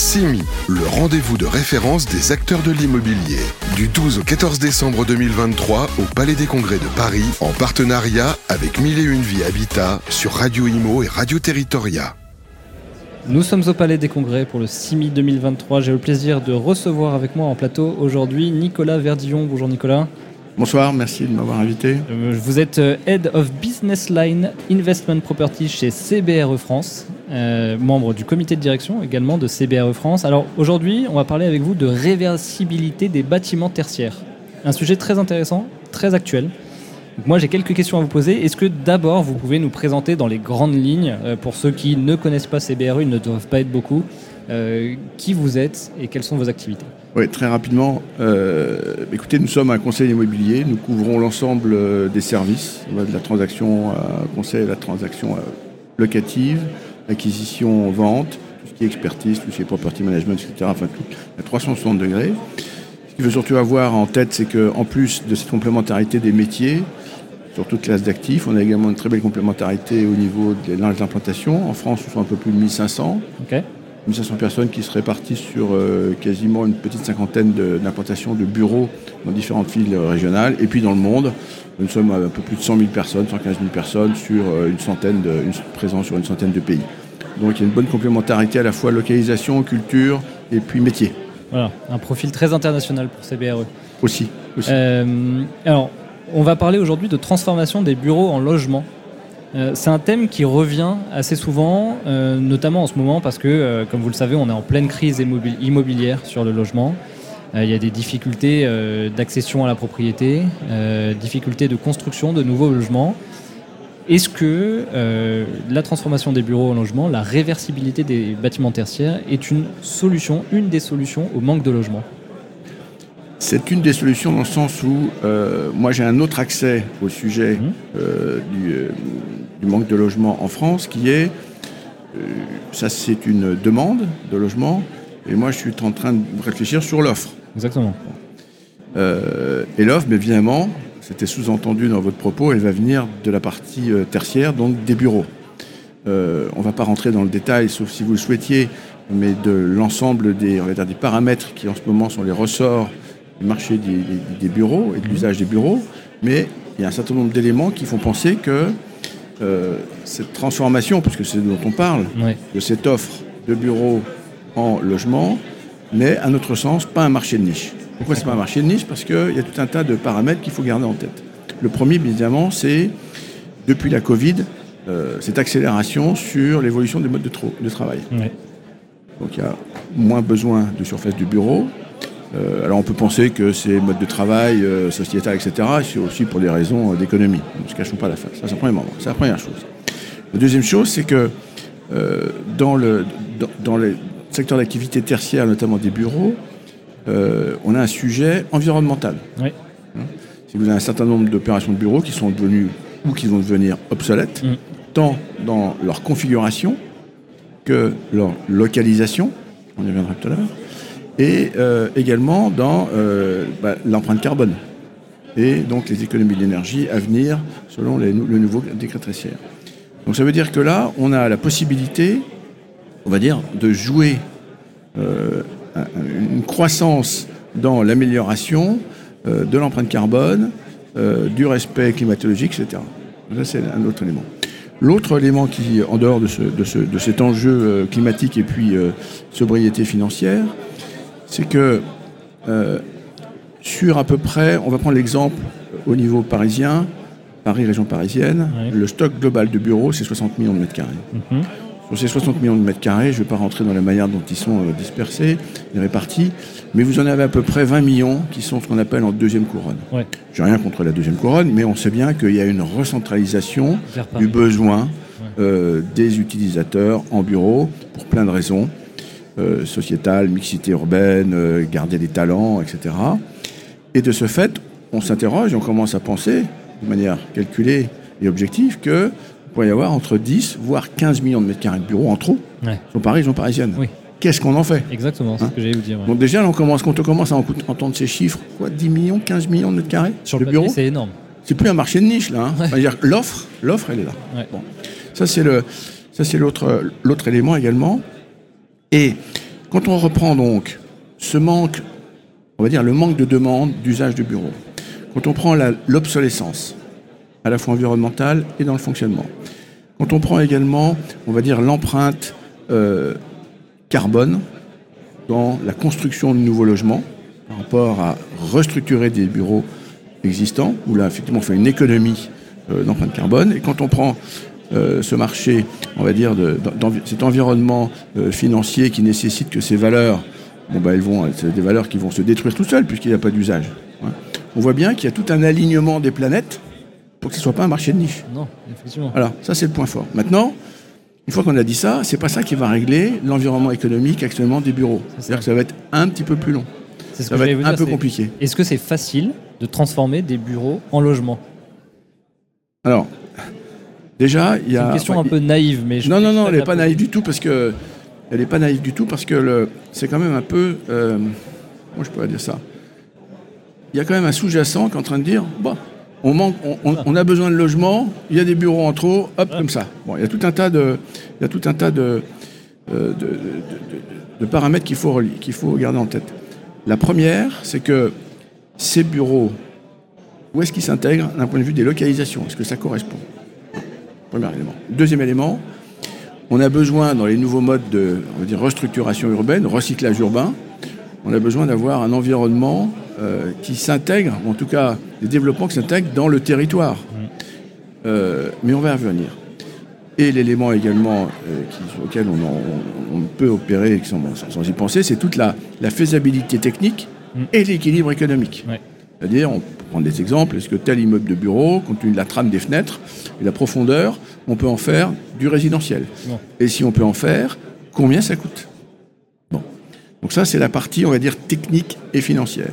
CIMI, le rendez-vous de référence des acteurs de l'immobilier. Du 12 au 14 décembre 2023 au Palais des Congrès de Paris, en partenariat avec Mille et Une Vie Habitat sur Radio Imo et Radio Territoria. Nous sommes au Palais des Congrès pour le CIMI 2023. J'ai le plaisir de recevoir avec moi en plateau aujourd'hui Nicolas Verdillon. Bonjour Nicolas. Bonsoir, merci de m'avoir invité. Euh, vous êtes euh, Head of Business Line Investment Property chez CBRE France, euh, membre du comité de direction également de CBRE France. Alors aujourd'hui, on va parler avec vous de réversibilité des bâtiments tertiaires. Un sujet très intéressant, très actuel. moi j'ai quelques questions à vous poser. Est-ce que d'abord vous pouvez nous présenter dans les grandes lignes, pour ceux qui ne connaissent pas CBRE, ils ne doivent pas être beaucoup, qui vous êtes et quelles sont vos activités oui, très rapidement. Euh, écoutez, nous sommes un conseil immobilier. Nous couvrons l'ensemble euh, des services, de la transaction à conseil la transaction euh, locative, acquisition, vente, tout ce qui est expertise, tout ce qui est property management, etc. Enfin, tout, à 360 degrés. Ce qu'il faut surtout avoir en tête, c'est qu'en plus de cette complémentarité des métiers, sur toute classe d'actifs, on a également une très belle complémentarité au niveau des linges d'implantation. En France, ce sont un peu plus de 1500. Okay. 1500 personnes qui se répartissent sur euh, quasiment une petite cinquantaine d'implantations de, bureaux dans différentes villes régionales. Et puis dans le monde, nous sommes un peu plus de 100 000 personnes, 115 000 personnes sur euh, une centaine de, une, présence sur une centaine de pays. Donc il y a une bonne complémentarité à la fois localisation, culture et puis métier. Voilà, un profil très international pour CBRE. Aussi. aussi. Euh, alors, on va parler aujourd'hui de transformation des bureaux en logements. Euh, c'est un thème qui revient assez souvent, euh, notamment en ce moment parce que, euh, comme vous le savez, on est en pleine crise immobilière sur le logement. Il y a des difficultés d'accession à la propriété, difficultés de construction de nouveaux logements. Est-ce que la transformation des bureaux en logement, la réversibilité des bâtiments tertiaires est une solution, une des solutions au manque de logement c'est une des solutions dans le sens où moi j'ai un autre accès au sujet mmh. du, du manque de logement en France, qui est, euh, ça c'est une demande de logement, et moi je suis en train de réfléchir sur l'offre. Exactement. Euh, et l'offre, évidemment, c'était sous-entendu dans votre propos, elle va venir de la partie euh, tertiaire, donc des bureaux. on ne va pas rentrer dans le détail, sauf si vous le souhaitiez, mais de l'ensemble des, des paramètres qui en ce moment sont les ressorts marché des, des bureaux et de l'usage des bureaux, mais il y a un certain nombre d'éléments qui font penser que euh, cette transformation, puisque c'est dont on parle, de cette offre de bureaux en logement, n'est à notre sens pas un marché de niche. Pourquoi c'est pas un marché de niche? Parce qu'il y a tout un tas de paramètres qu'il faut garder en tête. Le premier, évidemment, c'est depuis la Covid, euh, cette accélération sur l'évolution des modes de, de travail. Donc il y a moins besoin de surface du bureau, euh, alors on peut penser que ces modes de travail, euh, sociétal, etc., c'est aussi pour des raisons euh, d'économie. Ne se cachons pas la face. Ça, c'est la première chose. La deuxième chose, c'est que dans, le, dans, le secteur d'activité tertiaire, notamment des bureaux, on a un sujet environnemental. Hein si vous avez un certain nombre d'opérations de bureaux qui sont devenues ou qui vont devenir obsolètes, mm. tant dans leur configuration que leur localisation, on y reviendra tout à l'heure, et euh, également dans euh, bah, l'empreinte carbone et donc les économies d'énergie à venir selon le nouveau décret traissière. Donc ça veut dire que là, on a la possibilité, on va dire, de jouer euh, une croissance dans l'amélioration de l'empreinte carbone, du respect climatologique, etc. Ça, c'est un autre élément. L'autre élément qui, en dehors de, de, cet enjeu climatique et puis sobriété financière, c'est que euh, sur à peu près, on va prendre l'exemple au niveau parisien, Paris, région parisienne, le stock global de bureaux, c'est 60 millions de mètres carrés. Mhm. Sur ces 60 millions de mètres carrés, je ne vais pas rentrer dans la manière dont ils sont euh, dispersés et répartis, mais vous en avez à peu près 20 millions qui sont ce qu'on appelle en deuxième couronne. Ouais. J'ai rien contre la deuxième couronne, mais on sait bien qu'il y a une recentralisation du besoin euh, des utilisateurs en bureau pour plein de raisons. Euh, sociétale, mixité urbaine, euh, garder des talents, etc. Et de ce fait, on s'interroge on commence à penser, de manière calculée et objective, qu'il pourrait y avoir entre 10 voire 15 millions de mètres carrés de bureaux en trop sur Paris, région parisienne. Oui. Qu'est-ce qu'on en fait? Exactement, c'est ce hein que j'allais vous dire. Donc déjà, on commence, quand on commence à entendre ces chiffres, quoi, 10 millions, 15 millions de mètres carrés sur de bureaux, c'est énorme. C'est plus un marché de niche là. Hein. dire l'offre, l'offre, elle est là. Bon. Ça c'est le, ça c'est l'autre, l'autre élément également. Et Quand on reprend donc ce manque, on va dire le manque de demande d'usage de bureaux, quand on prend l'obsolescence, à la fois environnementale et dans le fonctionnement, quand on prend également, on va dire, l'empreinte euh, carbone dans la construction de nouveaux logements par rapport à restructurer des bureaux existants, où là, effectivement, on fait une économie euh, d'empreinte carbone. Et quand on prend euh, ce marché, on va dire, de, cet environnement euh, financier qui nécessite que ces valeurs, bon, bah, elles vont, c'est des valeurs qui vont se détruire tout seules puisqu'il n'y a pas d'usage. Hein. On voit bien qu'il y a tout un alignement des planètes pour que ce ne soit pas un marché de niche. Non, effectivement. Voilà, ça c'est le point fort. Maintenant, une fois qu'on a dit ça, c'est pas ça qui va régler l'environnement économique actuellement des bureaux. C'est-à-dire que ça va être un petit peu plus long. Ce ça va être un peu compliqué. Est-ce que c'est facile de transformer des bureaux en logements? Alors, déjà, il y a. C'est une question un peu naïve, mais je non, non, non, elle n'est pas naïve du tout parce que elle n'est pas naïve du tout parce que c'est quand même un peu. Euh, comment je pourrais dire ça? Il y a quand même un sous-jacent qui est en train de dire bon, on, manque, on, a besoin de logements, il y a des bureaux en trop, hop, comme ça. Bon, il y a tout un tas de, il y a tout un tas de, euh, de, paramètres qu'il faut, qu'il faut garder en tête. La première, c'est que ces bureaux, où est-ce qu'ils s'intègrent d'un point de vue des localisations? Est-ce que ça correspond? Premier élément. Deuxième élément, on a besoin, dans les nouveaux modes de restructuration urbaine, recyclage urbain, on a besoin d'avoir un environnement euh, qui s'intègre, en tout cas des développements qui s'intègrent dans le territoire. Mm. Euh, mais on va y revenir. Et l'élément également euh, sur lequel on, peut opérer sans, y penser, c'est toute la, faisabilité technique mm. et l'équilibre économique. C'est-à-dire, on prend des exemples, est-ce que tel immeuble de bureau, compte tenu de la trame des fenêtres et la profondeur, on peut en faire du résidentiel Et si on peut en faire, combien ça coûte? Bon. Donc ça, c'est la partie, on va dire, technique et financière.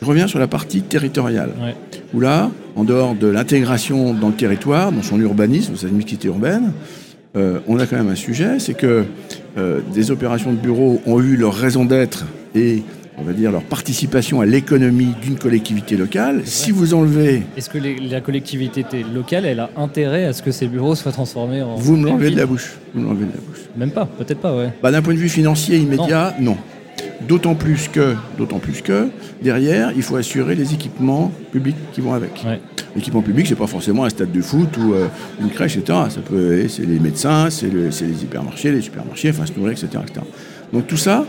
Je reviens sur la partie territoriale, où là, en dehors de l'intégration dans le territoire, dans son urbanisme, sa mixité urbaine, euh, on a quand même un sujet, c'est que euh, des opérations de bureaux ont eu leur raison d'être et on va dire leur participation à l'économie d'une collectivité locale. Si vous enlevez... Est-ce que la collectivité locale, elle a intérêt à ce que ces bureaux soient transformés en... Vous me l'enlevez de la bouche. Vous me de la bouche. Même pas, peut-être pas, ouais. Bah, D'un point de vue financier immédiat, non. D'autant plus que, d'autant plus que derrière, il faut assurer les équipements publics qui vont avec. L'équipement public, c'est pas forcément un stade de foot ou euh, une crèche, etc. Ça peut, c'est les médecins, c'est, les hypermarchés, les supermarchés, enfin se nourrir, etc., etc. Donc tout ça,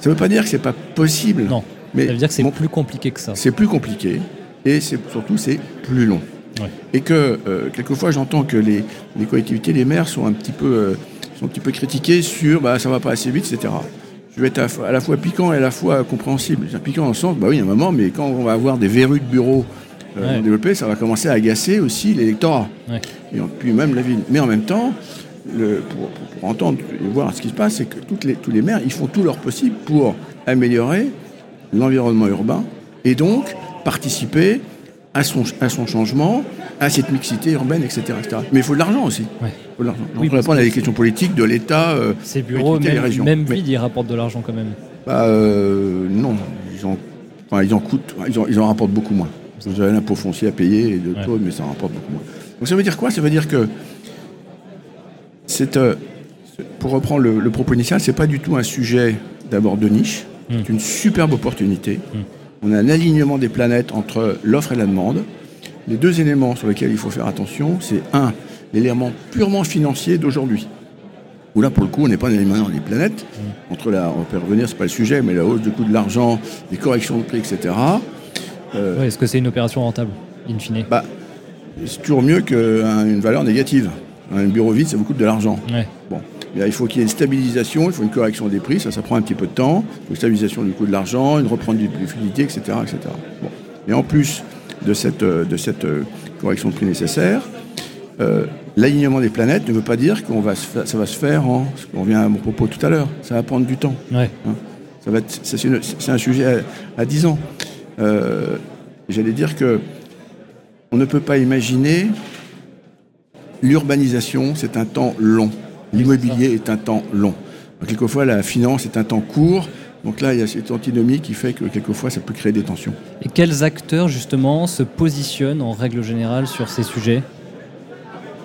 ça ne veut pas dire que c'est pas possible. Non. Mais ça veut dire que c'est plus compliqué que ça. C'est plus compliqué et surtout c'est plus long. Et que euh, quelquefois j'entends que les, collectivités, les maires sont un petit peu, euh, sont un petit peu critiqués sur bah, ça va pas assez vite, etc je vais être à, la fois piquant et à la fois compréhensible. Piquant dans le sens, bah oui, il y a un moment, mais quand on va avoir des verrues de bureaux euh, développés, ça va commencer à agacer aussi l'électorat. Et puis même la ville. Mais en même temps, le, pour, entendre et voir ce qui se passe, c'est que toutes les, tous les maires, ils font tout leur possible pour améliorer l'environnement urbain et donc participer à son, à son changement, à cette mixité urbaine, etc. Mais il faut de l'argent aussi. Ouais. faut de l'argent. Oui, on répondre à des questions politiques de l'État, euh, Ces bureaux, même, les régions. même vide, ils rapportent de l'argent quand même. Bah, euh, non, ils en, enfin, ils en coûtent, ils en, ils en rapportent beaucoup moins. Vous avez l'impôt foncier à payer et de ouais. mais ça en rapporte beaucoup moins. Donc ça veut dire quoi? Ça veut dire que c'est, euh, pour reprendre le, le propos initial, c'est pas du tout un sujet d'abord de niche. Hmm. C'est une superbe opportunité. Hmm. On a un alignement des planètes entre l'offre et la demande. Les deux éléments sur lesquels il faut faire attention, c'est un, l'élément purement financier d'aujourd'hui. Où là, pour le coup, on n'est pas dans l'élément des planètes. Mm. Entre la, on peut revenir, c'est pas le sujet, mais la hausse du coût de l'argent, les corrections de prix, etc. Euh, est-ce que c'est une opération rentable, in fine? bah, C'est toujours mieux qu'une valeur négative. Un bureau vide, ça vous coûte de l'argent. Bon il faut qu'il y ait une stabilisation, il faut une correction des prix, ça, ça prend un petit peu de temps. Il faut une stabilisation du coût de l'argent, une reprendre du liquidité, etc. etc. Bon. Et en plus de cette, de cette euh, correction de prix nécessaire, euh, l'alignement des planètes ne veut pas dire que va ça va se faire en. On revient à mon propos tout à l'heure, ça va prendre du temps. Hein. ça va c'est, un sujet à, 10 ans. Euh, j'allais dire que on ne peut pas imaginer l'urbanisation, c'est un temps long. L'immobilier est un temps long. quelquefois, la finance est un temps court. Donc là, il y a cette antinomie qui fait que quelquefois, ça peut créer des tensions. Et quels acteurs, justement, se positionnent en règle générale sur ces sujets?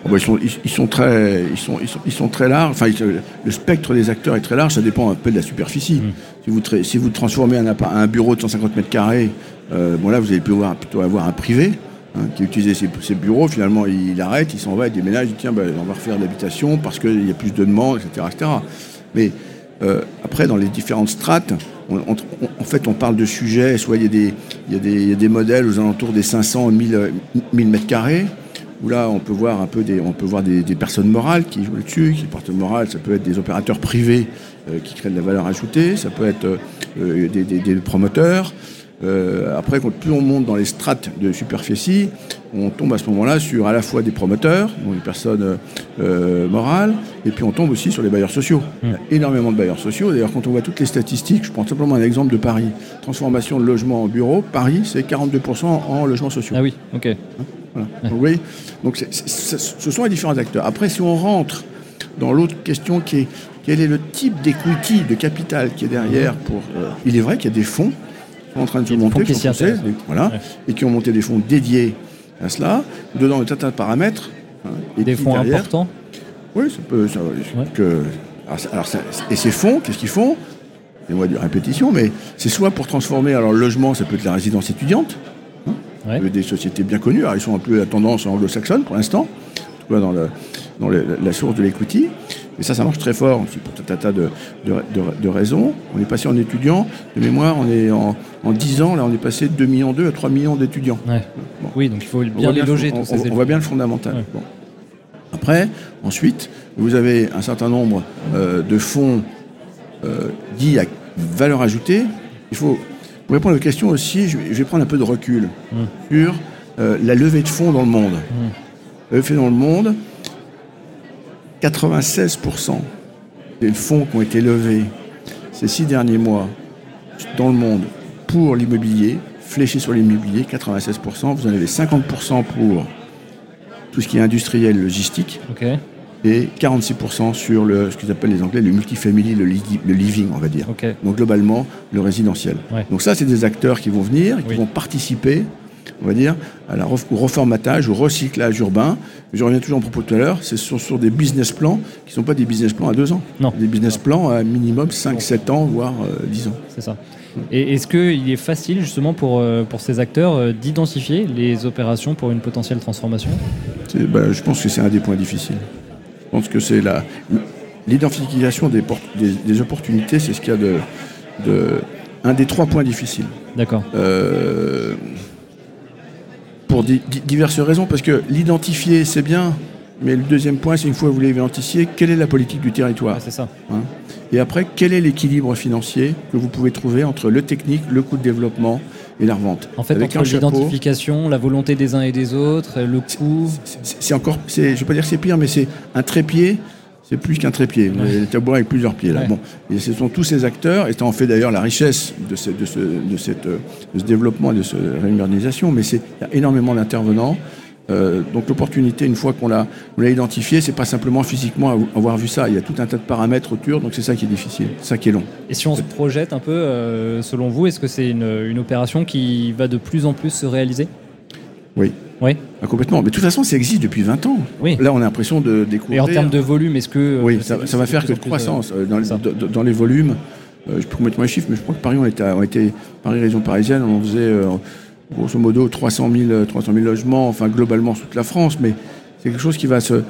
Oh, bah, ils, sont, ils, sont très, ils, sont, ils, sont, ils sont très larges. Enfin, le spectre des acteurs est très large. Ça dépend un peu de la superficie. Mm. Si, vous si vous transformez un, un bureau de 150 mètres carrés, euh, bon là, vous allez plutôt avoir, plutôt avoir un privé hein, qui utilise ses, bureaux. Finalement, il, arrête, il s'en va, il déménage, il dit tiens, ben, on va refaire l'habitation parce qu'il y a plus de demandes, etc. etc. Mais euh, après, dans les différentes strates, en fait, on parle de sujets, soit il y, a des, modèles aux alentours des 500 1000, 1000 mètres carrés, où là, on peut voir un peu des, on peut voir des, personnes morales qui jouent dessus, qui portent morale. Ça peut être des opérateurs privés euh, qui créent de la valeur ajoutée, ça peut être euh, des, promoteurs. Euh, après, quand plus on monte dans les strates de superficie, on tombe à ce moment-là sur à la fois des promoteurs, donc des personnes morales, et puis on tombe aussi sur les bailleurs sociaux. Il y a énormément de bailleurs sociaux. D'ailleurs, quand on voit toutes les statistiques, je prends simplement un exemple de Paris. Transformation de logement en bureau, Paris, c'est 42% en logements sociaux. Ah oui, ok. Hein donc, donc ce sont les différents acteurs. Après, si on rentre dans l'autre question qui est quel est le type d'equity, de capital qui est derrière pour. Euh, il est vrai qu'il y a des fonds sont en train de se monter, qui sont voilà, et qui ont monté des fonds dédiés à cela, dedans un tas de paramètres. Hein, et des fonds importants Oui, ça peut. que, alors, et ces fonds, qu'est-ce qu'ils font? Et moi de répétition, mais c'est soit pour transformer alors le logement, ça peut être la résidence étudiante, des sociétés bien connues. Alors, ils sont un peu à tendance anglo-saxonne pour l'instant, dans, le, dans la source de l'equity. Et ça, ça marche très fort aussi pour tout un tas de, de, raisons. On est passé en étudiants, de mémoire, on est en, en 10 ans, là, on est passé de 2 millions 2 à 3 millions d'étudiants. Oui, donc il faut bien les loger. On, on, on voit bien le fondamental. Après, ensuite, vous avez un certain nombre euh, de fonds euh, dits à valeur ajoutée. Il faut pour répondre à la question aussi, je vais prendre un peu de recul mmh. sur euh, la levée de fonds dans le monde. Mmh. La levée de fonds dans le monde, 96% des fonds qui ont été levés ces six derniers mois dans le monde pour l'immobilier, fléchés sur l'immobilier, 96%. Vous en avez 50% pour tout ce qui est industriel, logistique et 46% sur le, ce qu'ils appellent les Anglais le multifamily, le, le living, on va dire. Donc globalement, le résidentiel. Donc ça, c'est des acteurs qui vont venir, qui vont participer, on va dire, à la, au reformatage, au recyclage urbain. Je reviens toujours en propos tout à l'heure, ce sont sur des business plans qui ne sont pas des business plans à deux ans. Non. Des business plans à minimum 5, 7 ans, voire 10 euh, ans. C'est ça. Et est-ce qu'il est facile justement pour, euh, pour ces acteurs euh, d'identifier les opérations pour une potentielle transformation? Ben, Je pense que c'est un des points difficiles. Je pense que c'est la, l'identification des, des, opportunités, c'est ce qu'il y a de, de, un des trois points difficiles. D'accord. Euh, pour diverses raisons, parce que l'identifier, c'est bien, mais le deuxième point, c'est une fois que vous l'avez identifié, quelle est la politique du territoire C'est ça. Hein et après, quel est l'équilibre financier que vous pouvez trouver entre le technique, le coût de développement et la revente En fait, entre l'identification, la volonté des uns et des autres, le coût. C'est encore, je ne vais pas dire que c'est pire, mais c'est un trépied. C'est plus qu'un trépied. Ouais. tabouret avec plusieurs pieds. Là. Bon. Et ce sont tous ces acteurs, et ça en fait d'ailleurs la richesse de ce, de ce, de cette, de ce développement et de cette rémunérisation, mais c'est énormément d'intervenants euh, donc l'opportunité, une fois qu'on l'a, l'a identifié, c'est pas simplement physiquement avoir vu ça. Il y a tout un tas de paramètres autour, donc c'est ça qui est difficile, c'est ça qui est long. Et si on se projette un peu, euh, selon vous, est-ce que c'est une, opération qui va de plus en plus se réaliser? Oui. Oui. Ah, complètement. Mais de toute façon, ça existe depuis 20 ans. Oui. Là, on a l'impression de découvrir. Et en termes de volume, est-ce que. Euh, oui, ça, va faire que de croissance. Dans, les, dans, les volumes, je peux mettre mes chiffres, mais je crois que Paris, on était, on était Paris, région parisienne, on faisait grosso modo 300 000, 300 000 logements, enfin globalement toute la France, mais c'est quelque chose qui va se...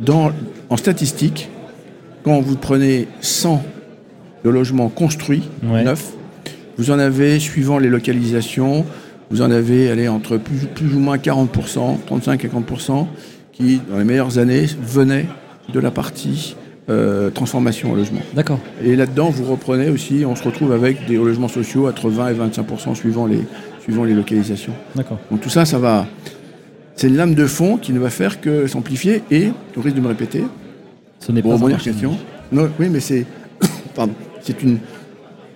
Dans, en statistique, quand vous prenez 100 de logements construits, neufs, vous en avez, suivant les localisations, vous en avez allez, entre plus, plus ou moins 40%, 35 à 40%, qui, dans les meilleures années, venaient de la partie euh, transformation au logement. D'accord. Et là-dedans, vous reprenez aussi, on se retrouve avec des logements sociaux entre 20 et 25 suivant les, suivant les localisations. D'accord. Donc tout ça, ça va. C'est une lame de fond qui ne va faire que s'amplifier et, au risque de me répéter, ce n'est pas une question. Non, oui, mais c'est. pardon. C'est une.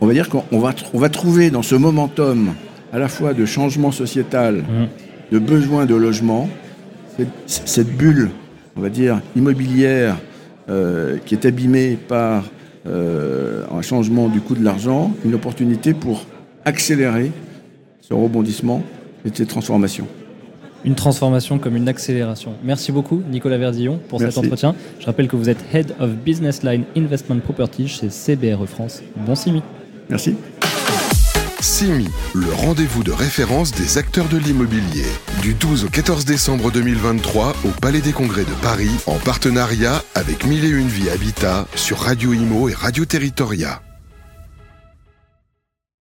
On va dire qu'on va, on va trouver dans ce momentum à la fois de changement sociétal, mmh. de besoin de logement, cette, cette bulle, on va dire, immobilière euh, qui est abîmé par euh, un changement du coût de l'argent, une opportunité pour accélérer ce rebondissement et cette transformation. une transformation comme une accélération. Merci beaucoup Nicolas Verdillon pour Merci. cet entretien. Je rappelle que vous êtes Head of Business Line Investment Property chez CBRE France. Bon Simi. Merci. CIMI, le rendez-vous de référence des acteurs de l'immobilier. Du 12 au 14 décembre 2023 au Palais des Congrès de Paris, en partenariat avec Mille et Une Vie Habitat sur Radio Imo et Radio Territoria.